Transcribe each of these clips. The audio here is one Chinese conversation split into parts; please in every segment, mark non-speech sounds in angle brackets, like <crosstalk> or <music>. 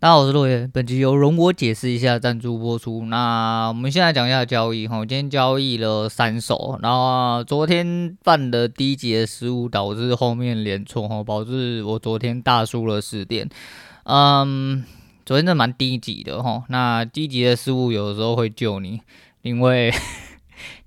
大家好，我是落叶。本期由容我解释一下赞助播出。那我们现在讲一下交易哈，今天交易了三手，然后昨天犯的低级的失误导致后面连错哈，导致我昨天大输了十点。嗯，昨天真的蛮低级的哈。那低级的失误有的时候会救你，因为。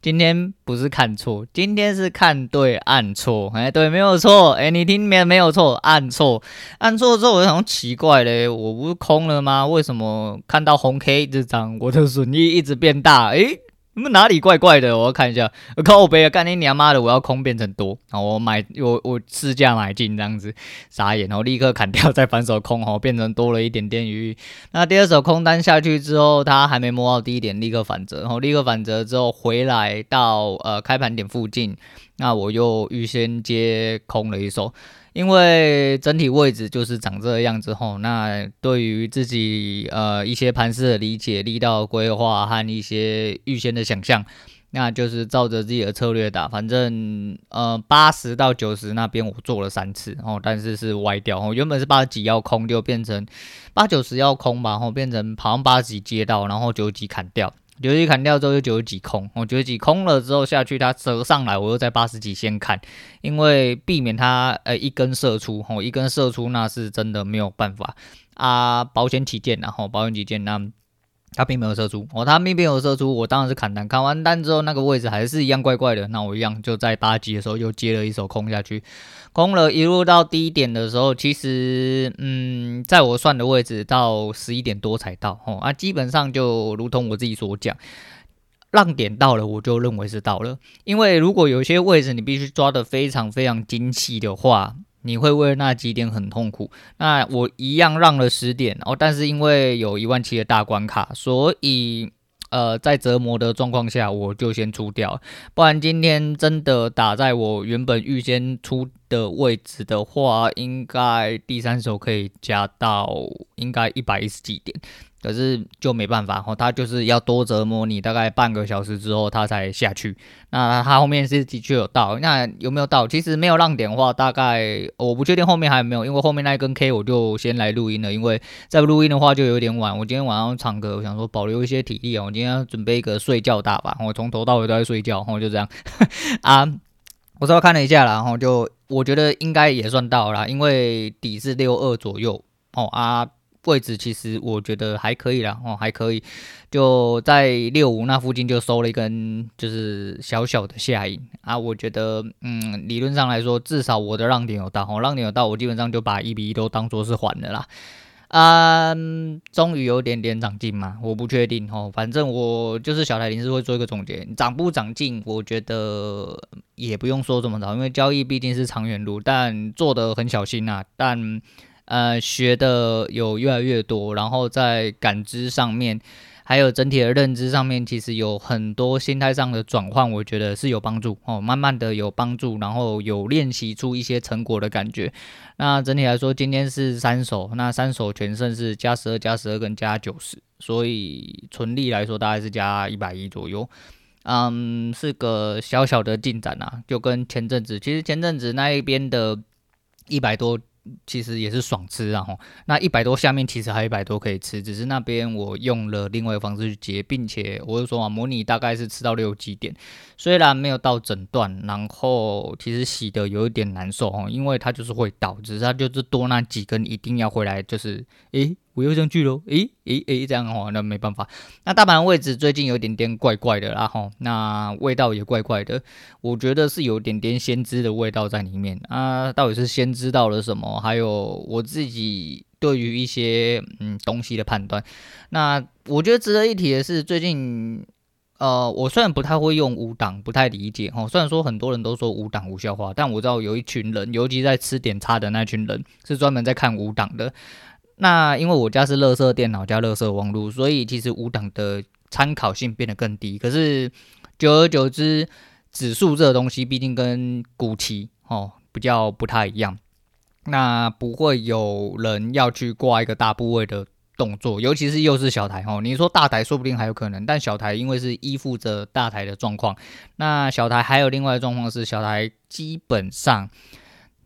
今天不是看错，今天是看对按错，哎，对，没有错，哎，你听没没有错，按错，按错之后我就很奇怪嘞，我不是空了吗？为什么看到红 K 这张，我的损益一直变大？哎。那哪里怪怪的？我要看一下。靠北啊！干你娘妈的！我要空变成多，然后我买我我市价买进这样子，傻眼，然后立刻砍掉，再反手空，哦，变成多了一点点余。那第二手空单下去之后，它还没摸到低点，立刻反折，然后立刻反折之后回来到呃开盘点附近，那我又预先接空了一手。因为整体位置就是长这个样子吼，那对于自己呃一些盘势的理解、力道规划和一些预先的想象，那就是照着自己的策略打。反正呃八十到九十那边我做了三次哦，但是是歪掉哦，原本是八十几要空，就变成八九十要空吧，然后变成好像八十几接到，然后九十几砍掉。九十几砍掉之后就九十几空，我九十几空了之后下去，它折上来，我又在八十几先砍，因为避免它呃一根射出，吼一根射出那是真的没有办法啊，保险起见，然后保险起见那。他并没有射出，哦，他并没有射出，我当然是砍单，砍完单之后那个位置还是一样怪怪的，那我一样就在八级的时候又接了一手空下去，空了一路到低点的时候，其实，嗯，在我算的位置到十一点多才到，哦，啊，基本上就如同我自己所讲，浪点到了，我就认为是到了，因为如果有些位置你必须抓得非常非常精细的话。你会为那几点很痛苦。那我一样让了十点哦，但是因为有一万七的大关卡，所以呃，在折磨的状况下，我就先出掉。不然今天真的打在我原本预先出的位置的话，应该第三手可以加到应该一百一十几点。可是就没办法，他就是要多折磨你，大概半个小时之后他才下去。那他后面是的确有到，那有没有到？其实没有浪点的话，大概我不确定后面还有没有，因为后面那一根 K 我就先来录音了，因为再录音的话就有点晚。我今天晚上唱歌，我想说保留一些体力啊，我今天要准备一个睡觉大吧，我从头到尾都在睡觉，然后就这样 <laughs> 啊。我稍微看了一下啦，然后就我觉得应该也算到了，因为底是六二左右哦啊。位置其实我觉得还可以啦，哦，还可以，就在六五那附近就收了一根，就是小小的下影啊。我觉得，嗯，理论上来说，至少我的让点有到，哦，让点有到，我基本上就把一比一都当做是还的啦。嗯，终于有点点长进嘛，我不确定哦，反正我就是小台铃是会做一个总结，长不长进，我觉得也不用说这么早，因为交易毕竟是长远路，但做的很小心呐，但。呃，学的有越来越多，然后在感知上面，还有整体的认知上面，其实有很多心态上的转换，我觉得是有帮助哦。慢慢的有帮助，然后有练习出一些成果的感觉。那整体来说，今天是三手，那三手全胜是加十二、加十二跟加九十，所以纯利来说大概是加一百一左右。嗯，是个小小的进展啊，就跟前阵子，其实前阵子那一边的一百多。其实也是爽吃，啊，吼那一百多下面其实还有一百多可以吃，只是那边我用了另外一个方式去结，并且我就说啊，模拟大概是吃到六几点，虽然没有到整段，然后其实洗的有一点难受哦，因为它就是会倒，只是它就是多那几根一定要回来，就是诶。我又上去喽，诶诶诶，这样的话那没办法。那大盘位置最近有点点怪怪的啦吼，那味道也怪怪的，我觉得是有点点先知的味道在里面啊。到底是先知道了什么？还有我自己对于一些嗯东西的判断。那我觉得值得一提的是，最近呃，我虽然不太会用五档，不太理解吼。虽然说很多人都说五档无效化，但我知道有一群人，尤其在吃点差的那群人，是专门在看五档的。那因为我家是垃圾电脑加垃圾网络，所以其实五档的参考性变得更低。可是久而久之，指数这个东西毕竟跟股期哦比较不太一样，那不会有人要去挂一个大部位的动作，尤其是又是小台哦。你说大台说不定还有可能，但小台因为是依附着大台的状况，那小台还有另外的状况是小台基本上。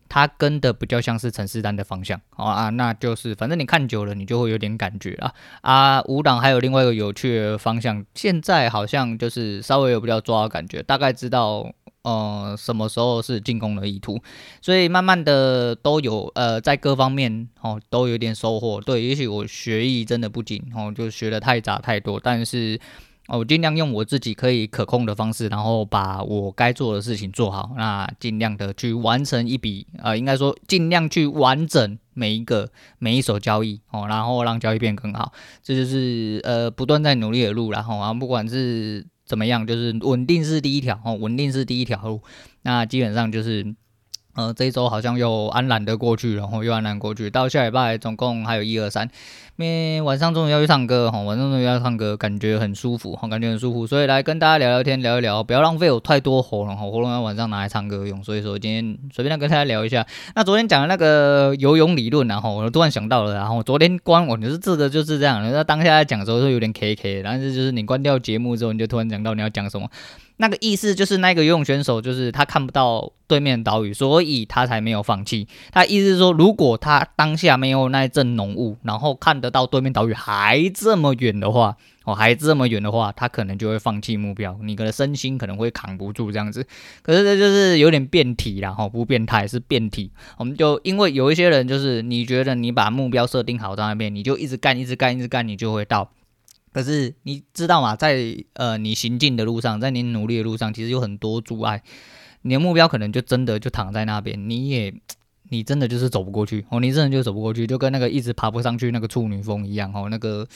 它跟的比较像是陈思丹的方向，好啊，那就是反正你看久了，你就会有点感觉啊。啊，五档还有另外一个有趣的方向，现在好像就是稍微有比较抓的感觉，大概知道呃什么时候是进攻的意图，所以慢慢的都有呃在各方面哦都有点收获。对，也许我学艺真的不精哦，就学的太杂太多，但是。哦我尽量用我自己可以可控的方式，然后把我该做的事情做好。那尽量的去完成一笔，呃，应该说尽量去完整每一个每一手交易哦，然后让交易变更好。这就是呃不断在努力的路，然后啊，不管是怎么样，就是稳定是第一条哦，稳定是第一条路。那基本上就是。呃，这一周好像又安然的过去，然后又安然过去，到下礼拜总共还有一二三，因为晚上终于要去唱歌哈，晚上终于要唱歌，感觉很舒服哈，感觉很舒服，所以来跟大家聊聊天，聊一聊，不要浪费我太多喉咙哈，喉咙要晚上拿来唱歌用，所以说今天随便来跟大家聊一下。那昨天讲的那个游泳理论，然后我突然想到了，然后昨天关我就是这个就是这样，那当下在讲的时候是有点 K K，但是就是你关掉节目之后，你就突然讲到你要讲什么。那个意思就是，那个游泳选手就是他看不到对面岛屿，所以他才没有放弃。他意思是说，如果他当下没有那一阵浓雾，然后看得到对面岛屿还这么远的话，哦，还这么远的话，他可能就会放弃目标。你的身心可能会扛不住这样子。可是这就是有点变体啦，哈，不变态是变体。我们就因为有一些人就是，你觉得你把目标设定好在那边，你就一直干，一直干，一直干，你就会到。可是你知道吗？在呃你行进的路上，在你努力的路上，其实有很多阻碍。你的目标可能就真的就躺在那边，你也 <tsk> 你真的就是走不过去哦，你真的就走不过去，就跟那个一直爬不上去那个处女峰一样哦。那个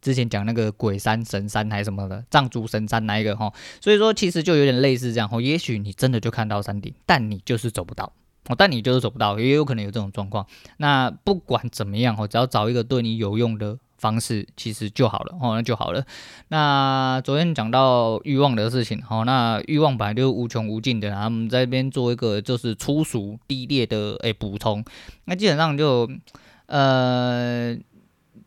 之前讲那个鬼山神山还是什么的藏族神山那一个哈，所以说其实就有点类似这样哦。也许你真的就看到山顶，但你就是走不到哦，但你就是走不到，也有可能有这种状况。那不管怎么样哦，只要找一个对你有用的。方式其实就好了哦，那就好了。那昨天讲到欲望的事情，好，那欲望本来就是无穷无尽的，然后我们在这边做一个就是粗俗低劣的诶补充，那基本上就呃。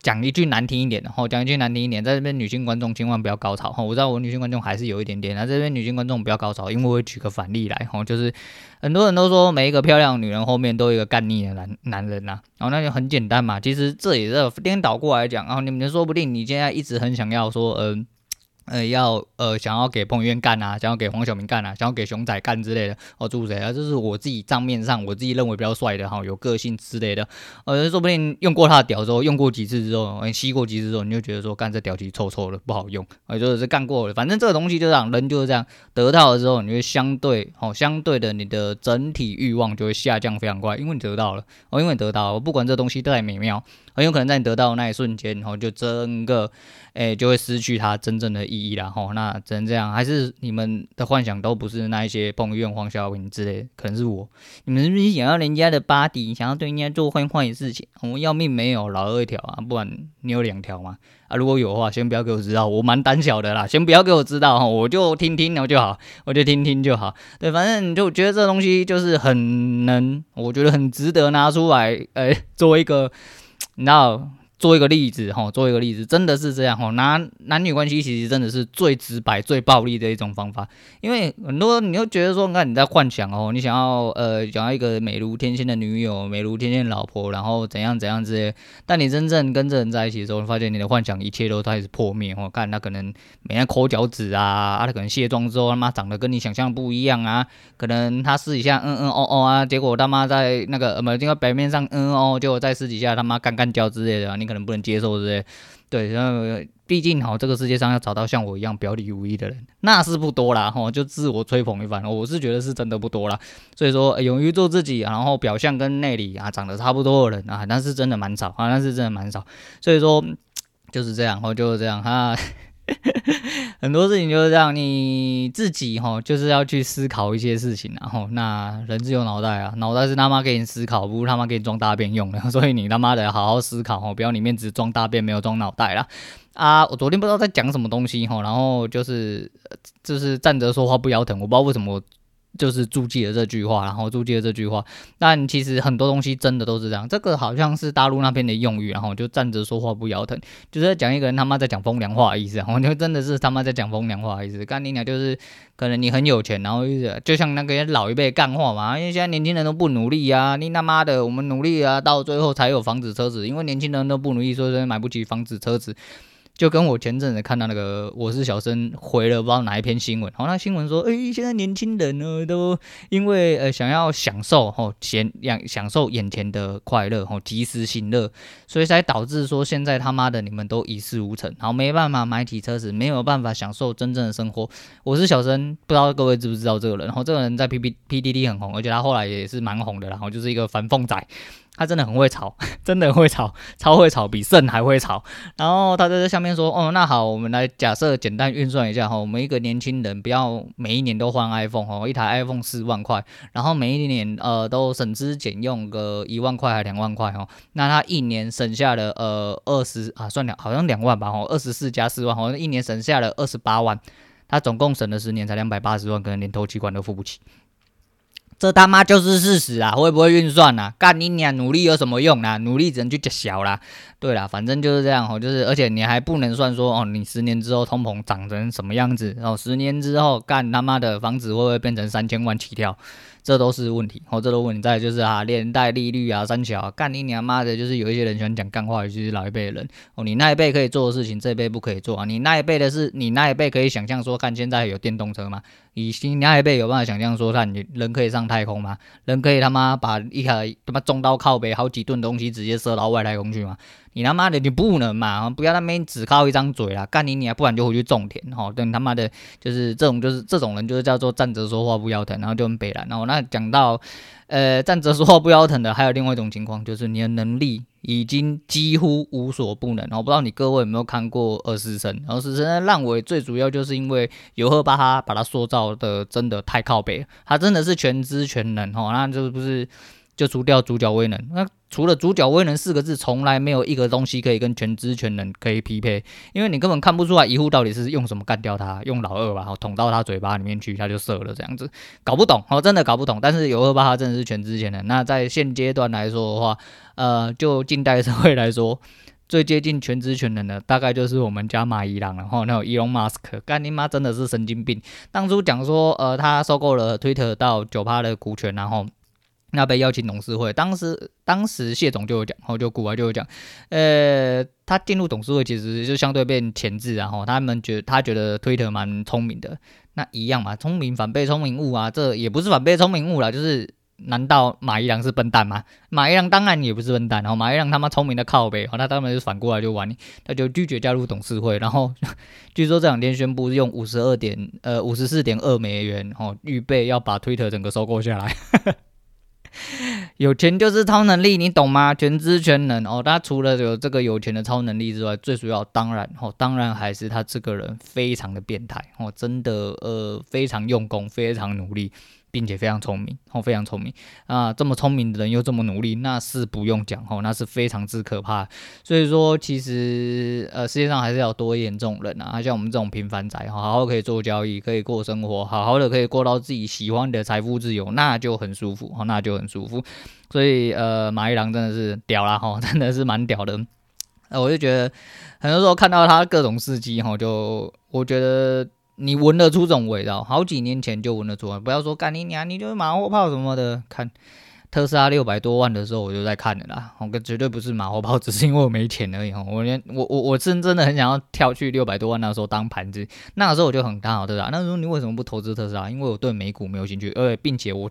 讲一句难听一点的，吼，讲一句难听一点，在这边女性观众千万不要高潮，吼，我知道我女性观众还是有一点点，那这边女性观众不要高潮，因为我会举个反例来，吼，就是很多人都说每一个漂亮女人后面都有一个干腻的男男人呐，然后那就很简单嘛，其实这也是颠倒过来讲，然后你们说不定你现在一直很想要说，嗯、呃，要呃，想要给彭于晏干啊，想要给黄晓明干啊，想要给熊仔干之类的哦，诸如此类啊，这是我自己账面上我自己认为比较帅的哈，有个性之类的。呃，说不定用过他的屌之后，用过几次之后，吸过几次之后，你就觉得说干这屌其实臭臭的，不好用。呃，就是干过了，反正这个东西就这样，人就是这样，得到了之后，你会相对哦，相对的你的整体欲望就会下降非常快，因为你得到了哦，因为你得到了，不管这东西再美妙。很有可能在你得到的那一瞬间，然后就整个，诶、就会失去它真正的意义了，吼。那只能这样，还是你们的幻想都不是那一些彭于晏、黄晓明之类，可能是我。你们是不是想要人家的 body，想要对人家做坏坏的事情？我们要命没有，老二一条啊，不然你有两条嘛？啊，如果有的话，先不要给我知道，我蛮胆小的啦，先不要给我知道哈，我就听听然后就好，我就听听就好。对，反正就觉得这东西就是很能，我觉得很值得拿出来，诶、欸，<laughs> 做一个。那。做一个例子哈，做一个例子，真的是这样哈。拿男女关系其实真的是最直白、最暴力的一种方法，因为很多你又觉得说，那你在幻想哦，你想要呃，想要一个美如天仙的女友、美如天仙的老婆，然后怎样怎样之类。但你真正跟这人在一起的时候，发现你的幻想一切都开始破灭。哦看他可能每天抠脚趾啊，啊，他可能卸妆之后他妈长得跟你想象不一样啊，可能他私底下嗯嗯哦哦啊，结果他妈在那个呃，没有，表面上嗯哦，结果在私底下他妈干干叫之类的，你。可能不能接受这些，对，然后毕竟哈，这个世界上要找到像我一样表里如一的人，那是不多啦，哈，就自我吹捧一番，我是觉得是真的不多啦。所以说，勇于做自己，然后表象跟内里啊长得差不多的人啊，那是真的蛮少啊，那是真的蛮少。所以说就是这样，哦，就是这样哈。<laughs> 很多事情就是这样，你自己哈就是要去思考一些事情，然后那人是有脑袋啊，脑袋是他妈给你思考，不是他妈给你装大便用的，<laughs> 所以你他妈得好好思考哦，不要里面只装大便没有装脑袋啦。啊！我昨天不知道在讲什么东西哈，然后就是就是站着说话不腰疼，我不知道为什么就是注记了这句话，然后注记了这句话。但其实很多东西真的都是这样，这个好像是大陆那边的用语，然后就站着说话不腰疼，就是讲一个人他妈在讲风凉话的意思，然后就真的是他妈在讲风凉话的意思。干你娘就是可能你很有钱，然后就是就像那个老一辈干话嘛，因为现在年轻人都不努力啊，你他妈的我们努力啊，到最后才有房子车子，因为年轻人都不努力，所以说买不起房子车子。就跟我前阵子看到那个我是小生回了不知道哪一篇新闻，然后，那新闻说，诶、欸，现在年轻人呢都因为呃想要享受吼钱，享享受眼前的快乐吼及时行乐，所以才导致说现在他妈的你们都一事无成，然后没办法买起车子，没有办法享受真正的生活。我是小生，不知道各位知不知道这个人？然后这个人在 P P P D D 很红，而且他后来也是蛮红的，然后就是一个反讽仔。他真的很会炒，<laughs> 真的很会炒，超会炒，比肾还会炒。然后他在这下面说：“哦，那好，我们来假设简单运算一下哈，我们一个年轻人不要每一年都换 iPhone 哈，一台 iPhone 四万块，然后每一年呃都省吃俭用个一万块还两万块哈，那他一年省下了呃二十啊，算两好像两万吧哈，二十四加四万，好像一年省下了二十八万，他总共省了十年才两百八十万，可能连头期款都付不起。”这他妈就是事实啊！会不会运算啊？干你娘！努力有什么用啊？努力只能去揭晓啦。对啦，反正就是这样哦。就是而且你还不能算说哦，你十年之后通膨涨成什么样子？然后十年之后干他妈的房子会不会变成三千万起跳？这都是问题哦。这都问题。再就是啊，连带利率啊，三小干你娘妈的，就是有一些人喜欢讲干话，尤其是老一辈的人哦。你那一辈可以做的事情，这一辈不可以做啊。你那一辈的是，你那一辈可以想象说，看现在有电动车吗？你新那一辈有办法想象说，看你人可以上太空吗？人可以他妈把一台他妈重刀靠背好几吨东西直接射到外太空去吗？你他妈的，你不能嘛！不要那边只靠一张嘴啦，干你你啊！不然就回去种田哈。等他妈的，就是这种，就是这种人，就是叫做站着说话不腰疼，然后就很北。然后那讲到，呃，站着说话不腰疼的，还有另外一种情况，就是你的能力已经几乎无所不能。我不知道你各位有没有看过《二师生》，《二师生》的烂尾最主要就是因为尤赫巴哈把他塑造的真的太靠北，他真的是全知全能哈，那就是不是？就除掉主角威能，那除了主角威能四个字，从来没有一个东西可以跟全知全能可以匹配，因为你根本看不出来一护到底是用什么干掉他，用老二吧，然后捅到他嘴巴里面去，他就射了这样子，搞不懂，哦，真的搞不懂。但是有二八，他真的是全知全能。那在现阶段来说的话，呃，就近代社会来说，最接近全知全能的，大概就是我们家马伊郎了，然后那种伊隆马斯克，干你妈真的是神经病。当初讲说，呃，他收购了推特到九趴的股权，然后。那被邀请董事会，当时当时谢总就有讲，然后就股外就有讲，呃，他进入董事会其实就相对变前置，然后他们觉得他觉得推特蛮聪明的，那一样嘛，聪明反被聪明误啊，这也不是反被聪明误啦，就是难道马一郎是笨蛋吗？马一郎当然也不是笨蛋，然后马一郎他妈聪明的靠北，好，他当然就反过来就玩，他就拒绝加入董事会，然后 <laughs> 据说这两天宣布用五十二点呃五十四点二美元，哦，预备要把推特整个收购下来。<laughs> 有钱就是超能力，你懂吗？全知全能哦。他除了有这个有钱的超能力之外，最主要当然哦，当然还是他这个人非常的变态哦，真的呃非常用功，非常努力。并且非常聪明哦，非常聪明啊！这么聪明的人又这么努力，那是不用讲哦，那是非常之可怕。所以说，其实呃，世界上还是要多一点这种人啊，像我们这种平凡仔，好好可以做交易，可以过生活，好好的可以过到自己喜欢的财富自由，那就很舒服哦，那就很舒服。所以呃，马一郎真的是屌啦哈，<laughs> 真的是蛮屌的。呃，我就觉得很多时候看到他各种事迹哈，就我觉得。你闻得出这种味道，好几年前就闻得出来。不要说干你娘，你就是马后炮什么的。看特斯拉六百多万的时候，我就在看了啦。我跟绝对不是马后炮，只是因为我没钱而已。我连我我我真真的很想要跳去六百多万那时候当盘子。那个时候我就很看好特斯拉。那时候你为什么不投资特斯拉？因为我对美股没有兴趣，而且并且我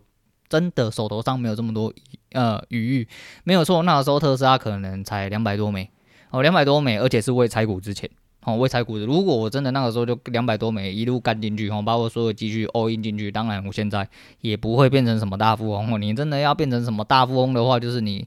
真的手头上没有这么多呃余裕。没有错，那个时候特斯拉可能才两百多美哦，两百多美，而且是未拆股之前。哦，未拆股子，如果我真的那个时候就两百多枚一路干进去，哦，把我所有积蓄 all in 进去，当然我现在也不会变成什么大富翁。哦，你真的要变成什么大富翁的话，就是你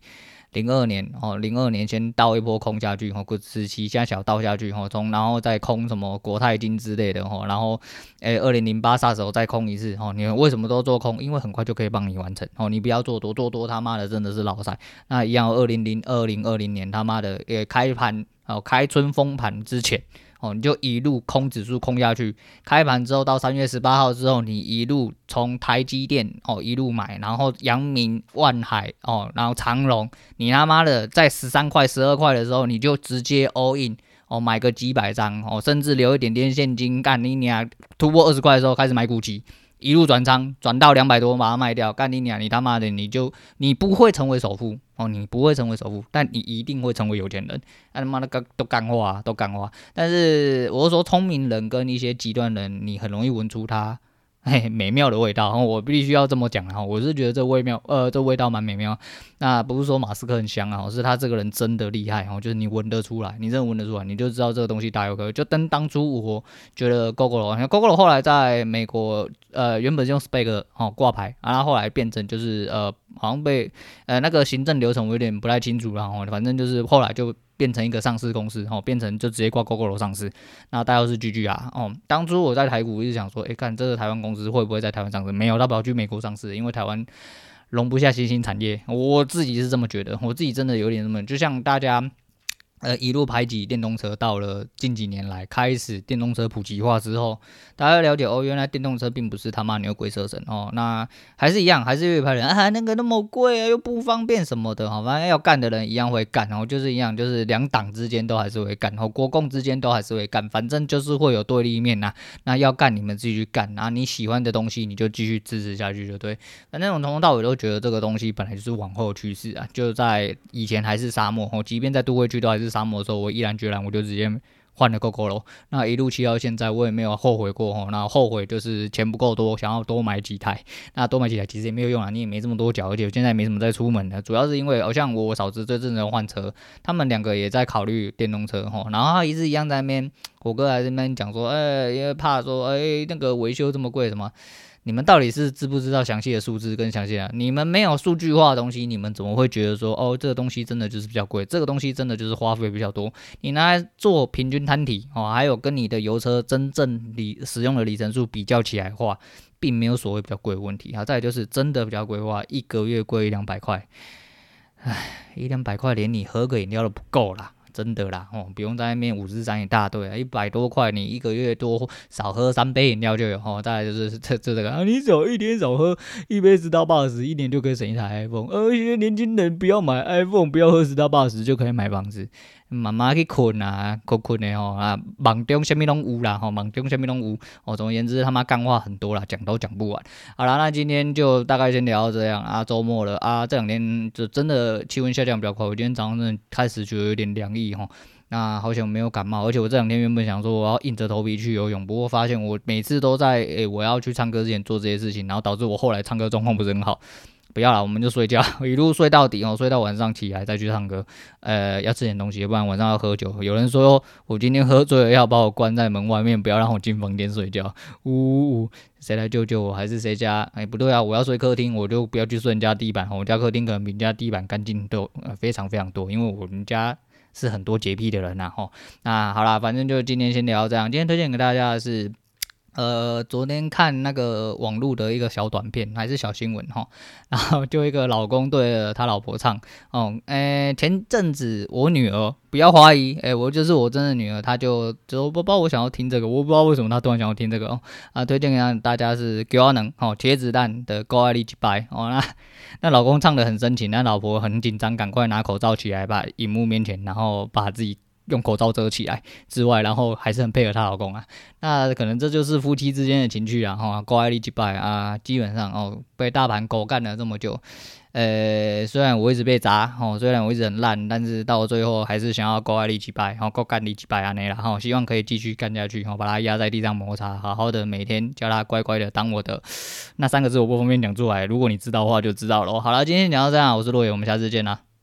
零二年哦，零二年先倒一波空下去，哦，股市期加小倒下去，哦，从然后再空什么国泰金之类的，哦，然后诶，二零零八啥时候再空一次，哦，你们为什么都做空？因为很快就可以帮你完成，哦，你不要做多做多，他妈的真的是老塞。那一样，二零零二零二零年他妈的也开盘。哦，开春封盘之前，哦，你就一路空指数空下去，开盘之后到三月十八号之后，你一路从台积电哦一路买，然后阳明、万海哦，然后长荣，你他妈的在十三块、十二块的时候，你就直接 all in 哦，买个几百张哦，甚至留一点点现金，干你娘突破二十块的时候开始买股基。一路转仓，转到两百多，把它卖掉。干你娘！你他妈的，你就你不会成为首富哦，你不会成为首富，但你一定会成为有钱人。啊他妈的，干都干话，都干话。但是我是说，聪明人跟一些极端人，你很容易闻出他。嘿，美妙的味道，然后我必须要这么讲哈，我是觉得这味妙，呃，这味道蛮美妙。那不是说马斯克很香啊，是他这个人真的厉害哦，就是你闻得出来，你真的闻得出来，你就知道这个东西大有可。就跟当初我觉得 Gogoro，像 Gogoro 后来在美国，呃，原本是用 SPAC 哦挂牌，然后后来变成就是呃，好像被呃那个行政流程我有点不太清楚了哈，反正就是后来就。变成一个上市公司，哦，变成就直接挂 g o g o 上市，那大家都是 GG 啊，哦，当初我在台股一直想说，诶，看这个台湾公司会不会在台湾上市？没有，它跑去美国上市，因为台湾容不下新兴产业，我自己是这么觉得，我自己真的有点这么，就像大家。呃，一路排挤电动车，到了近几年来开始电动车普及化之后，大家了解哦，原来电动车并不是他妈牛鬼蛇神哦，那还是一样，还是有一派人啊，那个那么贵啊，又不方便什么的，好，反正要干的人一样会干，然后就是一样，就是两党之间都还是会干，然后国共之间都还是会干，反正就是会有对立面呐，那要干你们自己去干，啊你喜欢的东西你就继续支持下去就对，反正我从头到尾都觉得这个东西本来就是往后趋势啊，就在以前还是沙漠哦，即便在都会区都还是。沙漠的时候，我毅然决然，我就直接换了 Gogoro。那一路骑到现在，我也没有后悔过吼。那后悔就是钱不够多，想要多买几台。那多买几台其实也没有用啊，你也没这么多脚，而且我现在没什么在出门的。主要是因为好像我嫂子这阵子换车，他们两个也在考虑电动车哈。然后他一直一样在那边，我哥还在那边讲说，哎、因为怕说，哎、那个维修这么贵什么。你们到底是知不知道详细的数字跟详细啊？你们没有数据化的东西，你们怎么会觉得说哦，这个东西真的就是比较贵？这个东西真的就是花费比较多？你拿来做平均摊体哦，还有跟你的油车真正里使用的里程数比较起来的话，并没有所谓比较贵的问题。好，再就是真的比较贵的话，一个月贵一两百块，唉，<sighs> 一两百块连你喝个饮料都不够啦。真的啦，哦，不用在外面五十三一大堆啊，一百多块，你一个月多少喝三杯饮料就有哦。大概就是 <laughs> 这这这个啊，你少一天少喝一杯十到八十，一年就可以省一台 iPhone。而且年轻人不要买 iPhone，不要喝十到八十就可以买房子。慢慢去困啊，困困的吼啊，梦中什么拢有啦吼，梦中什么拢有哦。总而言之，他妈干话很多啦，讲都讲不完。好啦，那今天就大概先聊到这样啊。周末了啊，这两天就真的气温下降比较快。我今天早上真的开始觉得有点凉吼。那好像没有感冒，而且我这两天原本想说我要硬着头皮去游泳，不过发现我每次都在诶、我要去唱歌之前做这些事情，然后导致我后来唱歌状况不是很好。不要了，我们就睡觉，一路睡到底哦，睡到晚上起来再去唱歌。呃，要吃点东西，不然晚上要喝酒。有人说我今天喝醉了，要把我关在门外面，不要让我进房间睡觉。呜呜呜，谁来救救我？还是谁家？哎，不对啊，我要睡客厅，我就不要去睡人家地板。我家客厅可能比人家地板干净都呃非常非常多，因为我们家是很多洁癖的人然后，那好啦，反正就今天先聊这样。今天推荐给大家的是。呃，昨天看那个网络的一个小短片，还是小新闻哈，<laughs> 然后就一个老公对着他老婆唱哦，诶，前阵子我女儿不要怀疑，诶，我就是我真的女儿，她就就不知道我想要听这个，我不知道为什么她突然想要听这个哦，啊，推荐给大家是高阿能哦，茄子蛋的高爱力击败哦，那 <laughs> 那老公唱得很深情，那老婆很紧张，赶快拿口罩起来，把荧幕面前，然后把自己。用口罩遮起来之外，然后还是很配合她老公啊。那可能这就是夫妻之间的情趣啊。哈，高爱力击败啊，基本上哦，被大盘狗干了这么久，呃，虽然我一直被砸，哦，虽然我一直很烂，但是到最后还是想要高爱力击败，然后高干力击败啊，那了哈，希望可以继续干下去，然后把它压在地上摩擦，好好的每天叫它乖乖的当我的那三个字，我不方便讲出来，如果你知道的话就知道了。好了，今天讲到这样，我是洛野，我们下次见啦。